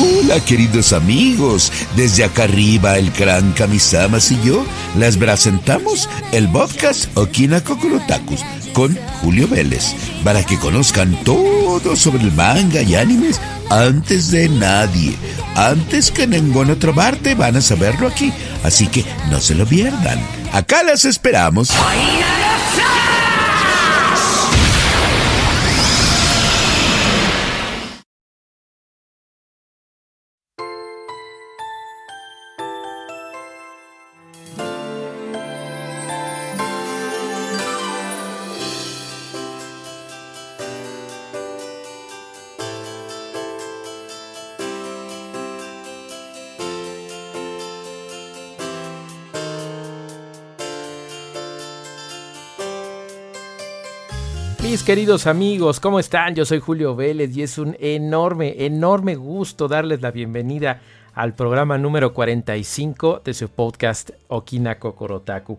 Hola queridos amigos, desde acá arriba el gran Kamisamas y yo les presentamos el podcast Okina Kokorotakus con Julio Vélez para que conozcan todo sobre el manga y animes antes de nadie. Antes que en ninguna otra parte van a saberlo aquí, así que no se lo pierdan. Acá las esperamos. Mis queridos amigos, ¿cómo están? Yo soy Julio Vélez y es un enorme, enorme gusto darles la bienvenida al programa número 45 de su podcast Okina Kokorotaku.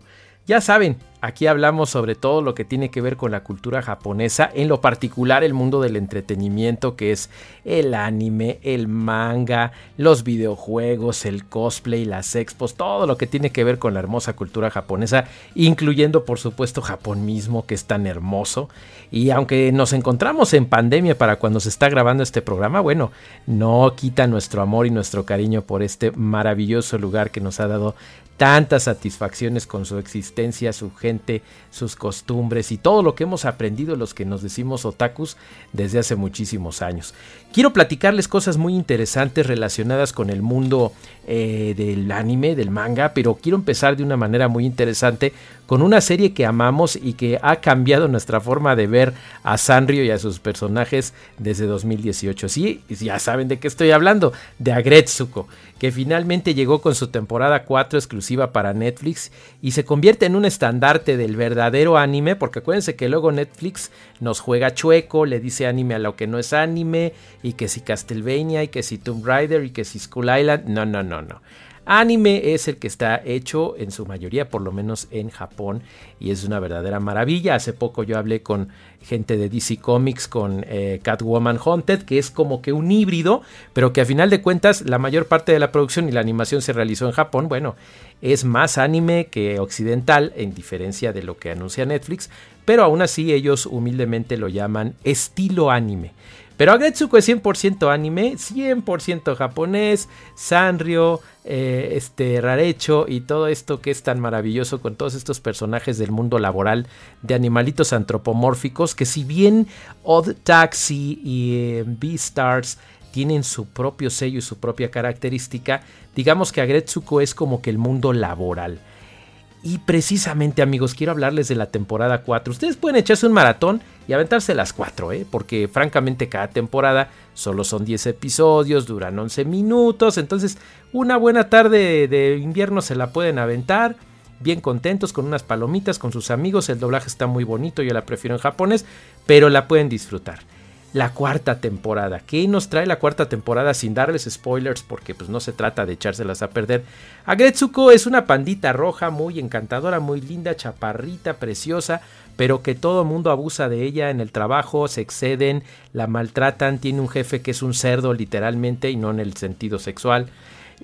Ya saben, aquí hablamos sobre todo lo que tiene que ver con la cultura japonesa, en lo particular el mundo del entretenimiento que es el anime, el manga, los videojuegos, el cosplay, las expos, todo lo que tiene que ver con la hermosa cultura japonesa, incluyendo por supuesto Japón mismo que es tan hermoso. Y aunque nos encontramos en pandemia para cuando se está grabando este programa, bueno, no quita nuestro amor y nuestro cariño por este maravilloso lugar que nos ha dado tantas satisfacciones con su existencia, su gente, sus costumbres y todo lo que hemos aprendido los que nos decimos otakus desde hace muchísimos años. Quiero platicarles cosas muy interesantes relacionadas con el mundo eh, del anime, del manga, pero quiero empezar de una manera muy interesante con una serie que amamos y que ha cambiado nuestra forma de ver a Sanrio y a sus personajes desde 2018. Sí, ya saben de qué estoy hablando, de Agretsuko, que finalmente llegó con su temporada 4 exclusiva para Netflix y se convierte en un estandarte del verdadero anime, porque acuérdense que luego Netflix nos juega chueco, le dice anime a lo que no es anime, y que si Castlevania, y que si Tomb Raider, y que si Skull Island, no, no, no, no. Anime es el que está hecho en su mayoría, por lo menos en Japón, y es una verdadera maravilla. Hace poco yo hablé con gente de DC Comics, con eh, Catwoman Haunted, que es como que un híbrido, pero que a final de cuentas la mayor parte de la producción y la animación se realizó en Japón. Bueno, es más anime que occidental, en diferencia de lo que anuncia Netflix, pero aún así ellos humildemente lo llaman estilo anime. Pero Agretsuko es 100% anime, 100% japonés, Sanrio, eh, este Rarecho y todo esto que es tan maravilloso con todos estos personajes del mundo laboral de animalitos antropomórficos que si bien Odd Taxi y eh, Beastars tienen su propio sello y su propia característica, digamos que Agretsuko es como que el mundo laboral. Y precisamente amigos, quiero hablarles de la temporada 4. Ustedes pueden echarse un maratón y aventarse las 4, ¿eh? porque francamente cada temporada solo son 10 episodios, duran 11 minutos, entonces una buena tarde de invierno se la pueden aventar. Bien contentos con unas palomitas con sus amigos, el doblaje está muy bonito, yo la prefiero en japonés, pero la pueden disfrutar la cuarta temporada. ¿Qué nos trae la cuarta temporada sin darles spoilers? Porque pues no se trata de echárselas a perder. Agretsuko es una pandita roja muy encantadora, muy linda, chaparrita, preciosa, pero que todo mundo abusa de ella en el trabajo, se exceden, la maltratan, tiene un jefe que es un cerdo literalmente y no en el sentido sexual.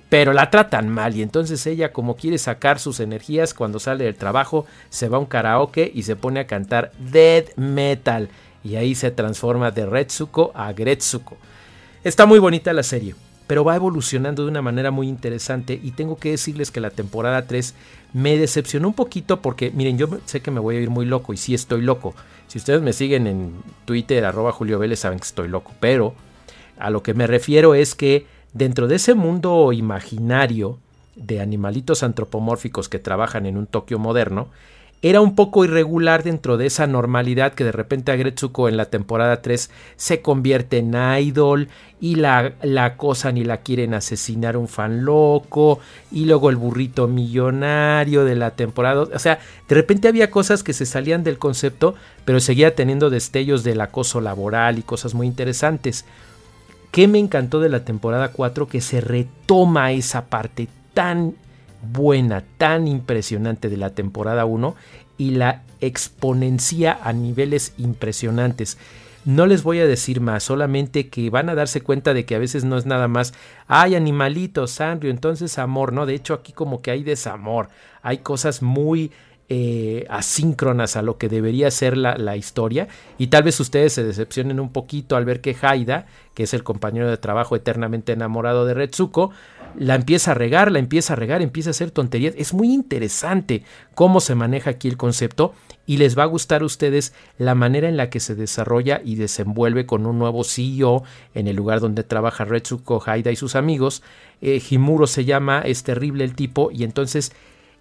Pero la tratan mal y entonces ella como quiere sacar sus energías cuando sale del trabajo se va a un karaoke y se pone a cantar death metal y ahí se transforma de Retsuko a Gretsuko. Está muy bonita la serie, pero va evolucionando de una manera muy interesante y tengo que decirles que la temporada 3 me decepcionó un poquito porque, miren, yo sé que me voy a ir muy loco y sí estoy loco. Si ustedes me siguen en Twitter, arroba Julio Vélez, saben que estoy loco, pero a lo que me refiero es que dentro de ese mundo imaginario de animalitos antropomórficos que trabajan en un Tokio moderno, era un poco irregular dentro de esa normalidad que de repente Agretsuko en la temporada 3 se convierte en idol y la, la acosan y la quieren asesinar un fan loco y luego el burrito millonario de la temporada. O sea, de repente había cosas que se salían del concepto, pero seguía teniendo destellos del acoso laboral y cosas muy interesantes. ¿Qué me encantó de la temporada 4? Que se retoma esa parte tan buena, tan impresionante de la temporada 1 y la exponencia a niveles impresionantes. No les voy a decir más, solamente que van a darse cuenta de que a veces no es nada más, ay animalitos, Sanrio, entonces amor, ¿no? De hecho aquí como que hay desamor, hay cosas muy eh, asíncronas a lo que debería ser la, la, historia y tal vez ustedes se decepcionen un poquito al ver que Haida, que es el compañero de trabajo eternamente enamorado de Retsuko, la empieza a regar, la empieza a regar, empieza a hacer tonterías. Es muy interesante cómo se maneja aquí el concepto y les va a gustar a ustedes la manera en la que se desarrolla y desenvuelve con un nuevo CEO en el lugar donde trabaja Retsuko Haida y sus amigos. Eh, Himuro se llama, es terrible el tipo y entonces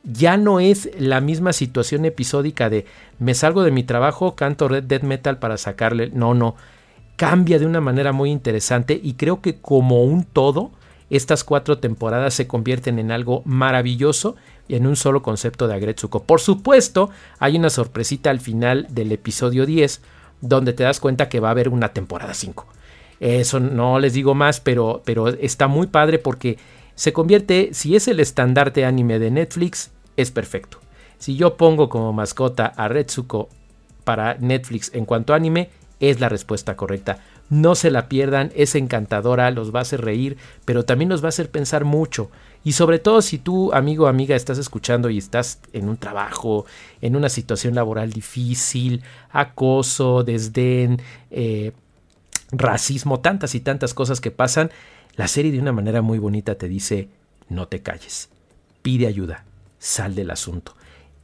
ya no es la misma situación episódica de me salgo de mi trabajo, canto Red Metal para sacarle. No, no. Cambia de una manera muy interesante y creo que como un todo estas cuatro temporadas se convierten en algo maravilloso y en un solo concepto de Agretsuko. Por supuesto, hay una sorpresita al final del episodio 10 donde te das cuenta que va a haber una temporada 5. Eso no les digo más, pero, pero está muy padre porque se convierte, si es el estandarte anime de Netflix, es perfecto. Si yo pongo como mascota a Retsuko para Netflix en cuanto anime, es la respuesta correcta. No se la pierdan, es encantadora, los va a hacer reír, pero también los va a hacer pensar mucho. Y sobre todo si tú, amigo o amiga, estás escuchando y estás en un trabajo, en una situación laboral difícil, acoso, desdén, eh, racismo, tantas y tantas cosas que pasan, la serie de una manera muy bonita te dice, no te calles, pide ayuda, sal del asunto.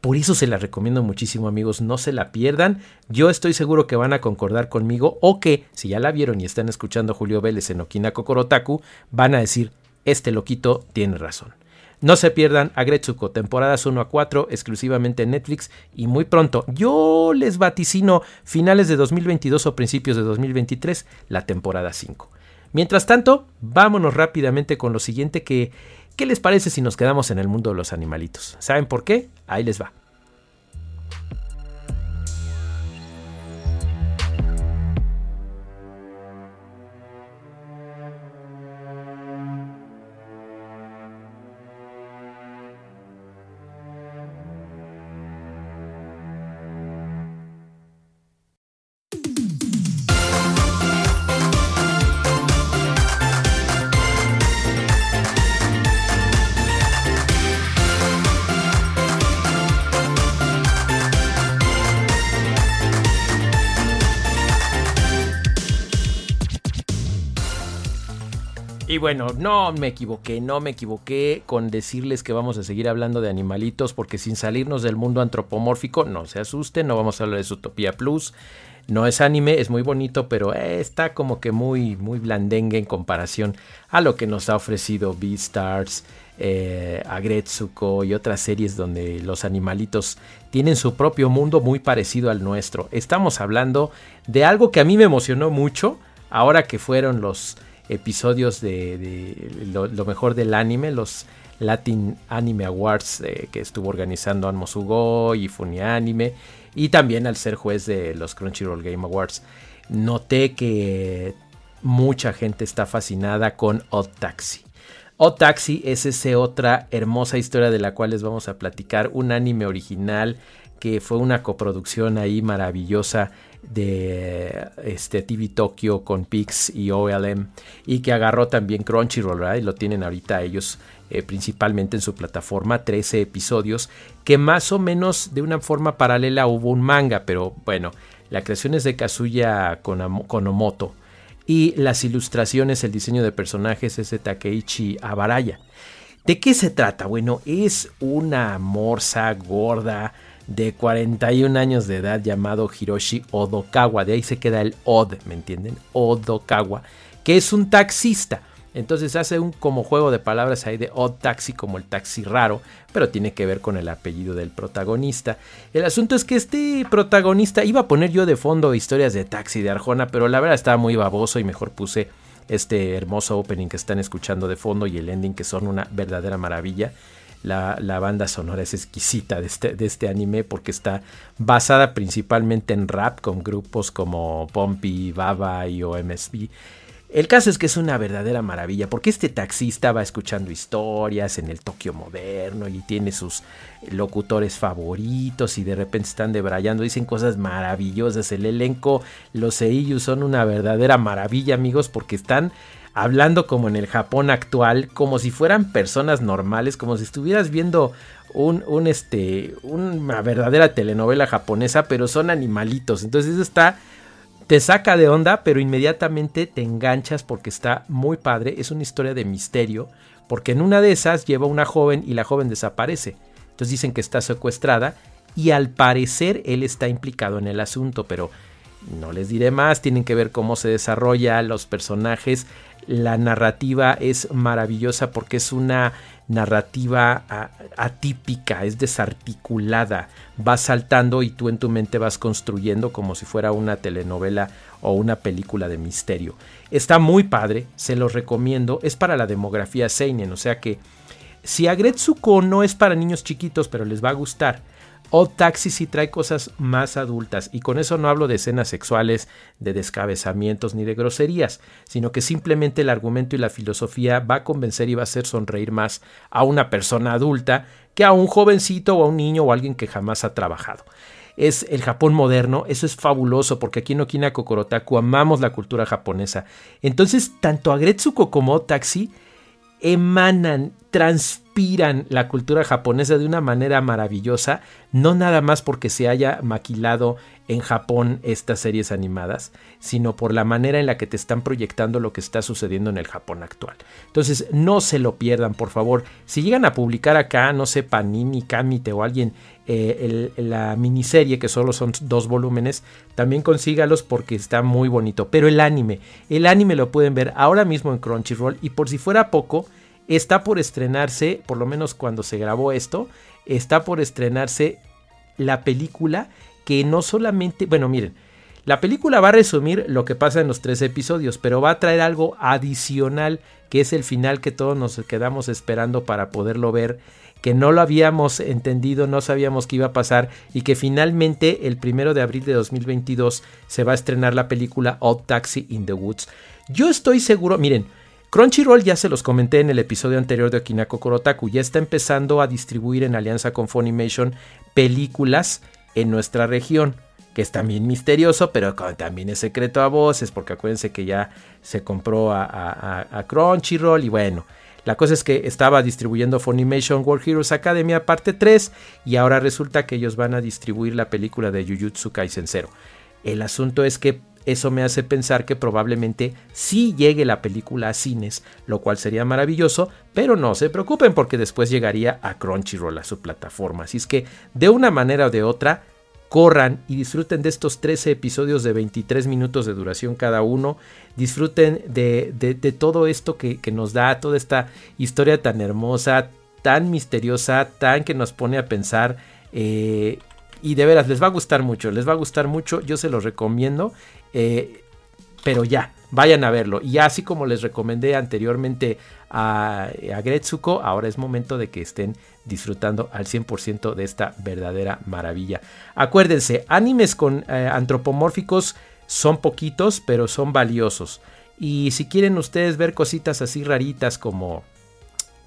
Por eso se la recomiendo muchísimo amigos, no se la pierdan. Yo estoy seguro que van a concordar conmigo o que si ya la vieron y están escuchando Julio Vélez en Okina Kokorotaku, van a decir, este loquito tiene razón. No se pierdan Agretsuko, temporadas 1 a 4, exclusivamente en Netflix y muy pronto. Yo les vaticino finales de 2022 o principios de 2023, la temporada 5. Mientras tanto, vámonos rápidamente con lo siguiente que ¿Qué les parece si nos quedamos en el mundo de los animalitos? ¿Saben por qué? Ahí les va. Bueno, no me equivoqué, no me equivoqué con decirles que vamos a seguir hablando de animalitos porque sin salirnos del mundo antropomórfico, no se asusten, no vamos a hablar de Zootopia Plus. No es anime, es muy bonito, pero eh, está como que muy, muy blandengue en comparación a lo que nos ha ofrecido Beastars, eh, Agretsuko y otras series donde los animalitos tienen su propio mundo muy parecido al nuestro. Estamos hablando de algo que a mí me emocionó mucho ahora que fueron los episodios de, lo, mejor del anime, los Latin Anime Awards eh, que estuvo organizando Anmosugo y Anime y también al ser juez de los Crunchyroll Game Awards, noté que mucha gente está fascinada con Odd Taxi. Odd Taxi es esa otra hermosa historia de la cual les vamos a platicar, un anime original que fue una coproducción ahí maravillosa de este TV Tokyo con Pix y OLM y que agarró también Crunchyroll y lo tienen ahorita ellos eh, principalmente en su plataforma 13 episodios que más o menos de una forma paralela hubo un manga pero bueno la creación es de Kazuya Konomoto y las ilustraciones el diseño de personajes es de Takeichi Abaraya ¿De qué se trata? Bueno, es una morsa gorda, de 41 años de edad llamado Hiroshi Odokawa. De ahí se queda el Od, ¿me entienden? Odokawa, que es un taxista. Entonces hace un como juego de palabras ahí de odd taxi como el taxi raro, pero tiene que ver con el apellido del protagonista. El asunto es que este protagonista iba a poner yo de fondo historias de taxi de Arjona, pero la verdad estaba muy baboso y mejor puse este hermoso opening que están escuchando de fondo y el ending que son una verdadera maravilla. La, banda sonora es exquisita de este, de este, anime porque está basada principalmente en rap con grupos como Pompey, Baba y OMSB. El caso es que es una verdadera maravilla, porque este taxista va escuchando historias en el Tokio moderno y tiene sus locutores favoritos y de repente están debrayando, dicen cosas maravillosas. El elenco, los seiyus son una verdadera maravilla, amigos, porque están hablando como en el Japón actual, como si fueran personas normales, como si estuvieras viendo un, este, una verdadera telenovela japonesa, pero son animalitos. Entonces eso está te saca de onda, pero inmediatamente te enganchas porque está muy padre. Es una historia de misterio, porque en una de esas lleva una joven y la joven desaparece. Entonces dicen que está secuestrada y al parecer él está implicado en el asunto, pero no les diré más, tienen que ver cómo se desarrolla los personajes. La narrativa es maravillosa porque es una narrativa atípica, es desarticulada, va saltando y tú en tu mente vas construyendo como si fuera una telenovela o una película de misterio. Está muy padre, se los recomiendo, es para la demografía Seinen, o sea que si Agretsuko no es para niños chiquitos, pero les va a gustar, o Taxi sí trae cosas más adultas y con eso no hablo de escenas sexuales, de descabezamientos ni de groserías, sino que simplemente el argumento y la filosofía va a convencer y va a hacer sonreír más a una persona adulta que a un jovencito o a un niño o a alguien que jamás ha trabajado es el Japón moderno, eso es fabuloso porque aquí en Okina Kokorotaku amamos la cultura japonesa. Entonces, tanto Agretsuko como Taxi emanan, transpiran la cultura japonesa de una manera maravillosa, no nada más porque se haya maquilado en Japón estas series animadas, sino por la manera en la que te están proyectando lo que está sucediendo en el Japón actual. Entonces, no se lo pierdan, por favor. Si llegan a publicar acá, no sé, Panini, Kamite o alguien, eh, la miniserie, que solo son dos volúmenes, también consígalos porque está muy bonito. Pero el anime, el anime lo pueden ver ahora mismo en Crunchyroll y por si fuera poco, está por estrenarse, por lo menos cuando se grabó esto, está por estrenarse la película que no solamente, bueno, miren, la película va a resumir lo que pasa en los tres episodios, pero va a traer algo adicional, que es el final que todos nos quedamos esperando para poderlo ver, que no lo habíamos entendido, no sabíamos qué iba a pasar y que finalmente el primero de abril de 2022 se va a estrenar la película Old Taxi in the Woods. Yo estoy seguro, miren, Crunchyroll ya se los comenté en el episodio anterior de Okinako Korotaku, ya está empezando a distribuir en alianza con Funimation películas en nuestra región, que es también misterioso, pero también es secreto a voces, porque acuérdense que ya se compró a, Crunchyroll y bueno. La cosa es que estaba distribuyendo Funimation World Heroes Academia parte 3 y ahora resulta que ellos van a distribuir la película de Jujutsu Kaisen 0. El asunto es que eso me hace pensar que probablemente sí llegue la película a cines, lo cual sería maravilloso, pero no se preocupen porque después llegaría a Crunchyroll, a su plataforma. Así es que de una manera o de otra, corran y disfruten de estos 13 episodios de 23 minutos de duración cada uno. Disfruten de, todo esto que, nos da, toda esta historia tan hermosa, tan misteriosa, tan que nos pone a pensar. Eh, y de veras, les va a gustar mucho, les va a gustar mucho, yo se los recomiendo. Eh, pero ya, vayan a verlo. Y así como les recomendé anteriormente a, a Gretsuko, ahora es momento de que estén disfrutando al 100% de esta verdadera maravilla. Acuérdense, animes con eh, antropomórficos son poquitos, pero son valiosos. Y si quieren ustedes ver cositas así raritas como...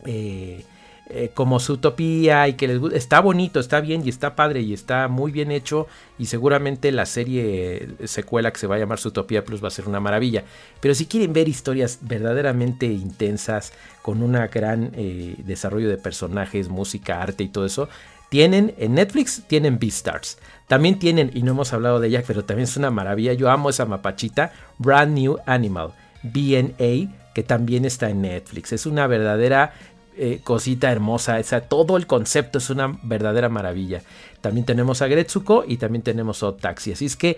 Eh, eh, como su utopía y que les gusta. Está bonito, está bien y está padre y está muy bien hecho. Y seguramente la serie secuela que se va a llamar Utopía Plus va a ser una maravilla. Pero si quieren ver historias verdaderamente intensas, con un gran eh, desarrollo de personajes, música, arte y todo eso, tienen en Netflix, tienen Beastars. También tienen, y no hemos hablado de ella, pero también es una maravilla. Yo amo esa mapachita, Brand New Animal, BNA, que también está en Netflix. Es una verdadera eh, cosita hermosa. Todo el concepto es una verdadera maravilla. También tenemos a Gretsuko y también tenemos a Taxi. Así es que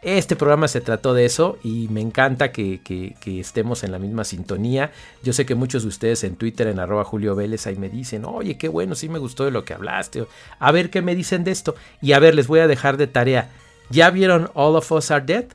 este programa se trató de eso y me encanta que, estemos en la misma sintonía. Yo sé que muchos de ustedes en Twitter, en arroba Julio Vélez, ahí me dicen, oye, qué bueno, sí me gustó de lo que hablaste. A ver qué me dicen de esto. Y a ver, les voy a dejar de tarea. ¿Ya vieron All of Us Are Dead?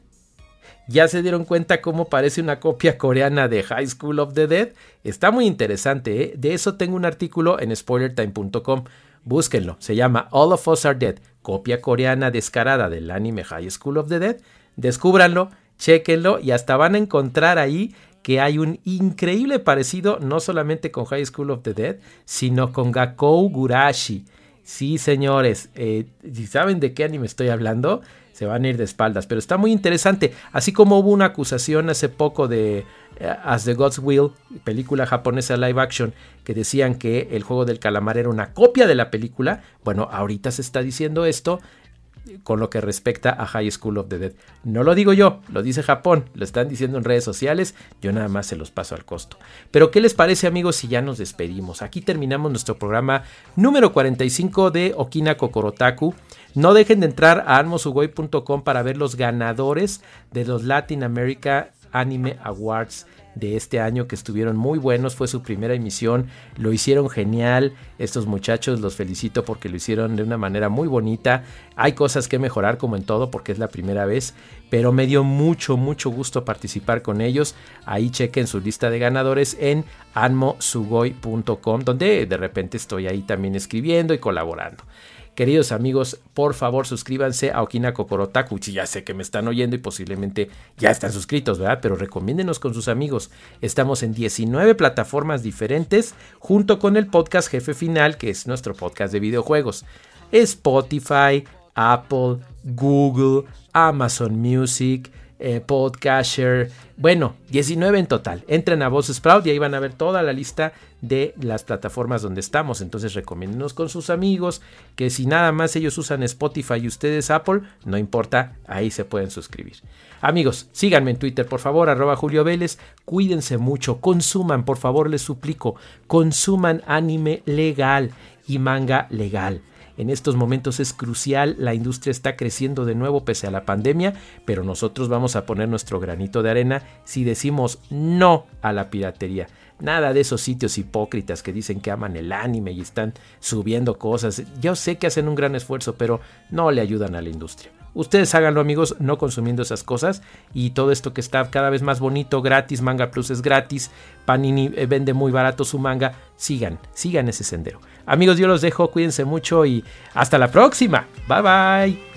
¿Ya se dieron cuenta cómo parece una copia coreana de High School of the Dead? Está muy interesante, ¿eh? De eso tengo un artículo en spoilertime.com. Búsquenlo, se llama All of Us Are Dead, copia coreana descarada del anime High School of the Dead. Descúbranlo, chequenlo y hasta van a encontrar ahí que hay un increíble parecido no solamente con High School of the Dead, sino con Gakou Gurashi. Sí, señores, eh, si saben de qué anime estoy hablando, se van a ir de espaldas, pero está muy interesante. Así como hubo una acusación hace poco de eh, As the God's Will, película japonesa live action, que decían que el juego del calamar era una copia de la película, bueno, ahorita se está diciendo esto con lo que respecta a High School of the Dead. No lo digo yo, lo dice Japón, lo están diciendo en redes sociales, yo nada más se los paso al costo. Pero ¿qué les parece amigos si ya nos despedimos? Aquí terminamos nuestro programa número 45 de Okina Kokorotaku. No dejen de entrar a anmosugoi.com para ver los ganadores de los Latin America Anime Awards de este año que estuvieron muy buenos, fue su primera emisión, lo hicieron genial, estos muchachos los felicito porque lo hicieron de una manera muy bonita, hay cosas que mejorar como en todo porque es la primera vez, pero me dio mucho, mucho gusto participar con ellos, ahí chequen su lista de ganadores en anmosugoi.com donde de repente estoy ahí también escribiendo y colaborando. Queridos amigos, por favor suscríbanse a Okina Kokorotaku. Ya sé que me están oyendo y posiblemente ya están suscritos, ¿verdad? Pero recomiéndenos con sus amigos. Estamos en 19 plataformas diferentes junto con el podcast Jefe Final, que es nuestro podcast de videojuegos. Spotify, Apple, Google, Amazon Music, eh, Podcaster. Bueno, 19 en total. Entren a Voz Sprout y ahí van a ver toda la lista de las plataformas donde estamos. Entonces recomiéndenos con sus amigos que si nada más ellos usan Spotify y ustedes Apple, no importa, ahí se pueden suscribir. Amigos, síganme en Twitter, por favor, arroba Julio Vélez. Cuídense mucho, consuman, por favor, les suplico, consuman anime legal y manga legal. En estos momentos es crucial, la industria está creciendo de nuevo pese a la pandemia, pero nosotros vamos a poner nuestro granito de arena si decimos no a la piratería. Nada de esos sitios hipócritas que dicen que aman el anime y están subiendo cosas. Yo sé que hacen un gran esfuerzo, pero no le ayudan a la industria. Ustedes háganlo amigos, no consumiendo esas cosas y todo esto que está cada vez más bonito, gratis, Manga Plus es gratis, Panini eh, vende muy barato su manga, sigan, sigan ese sendero. Amigos, yo los dejo, cuídense mucho y hasta la próxima. Bye bye.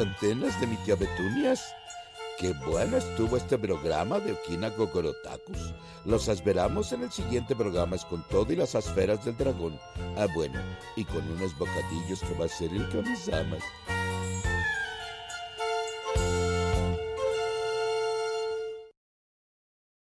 Antenas de mi tía Betunias. Qué bueno estuvo este programa de Okina Gogorotakus. Los esperamos en el siguiente programa es con todo y las esferas del dragón. Ah, bueno, y con unos bocadillos que va a ser el Kamisamas.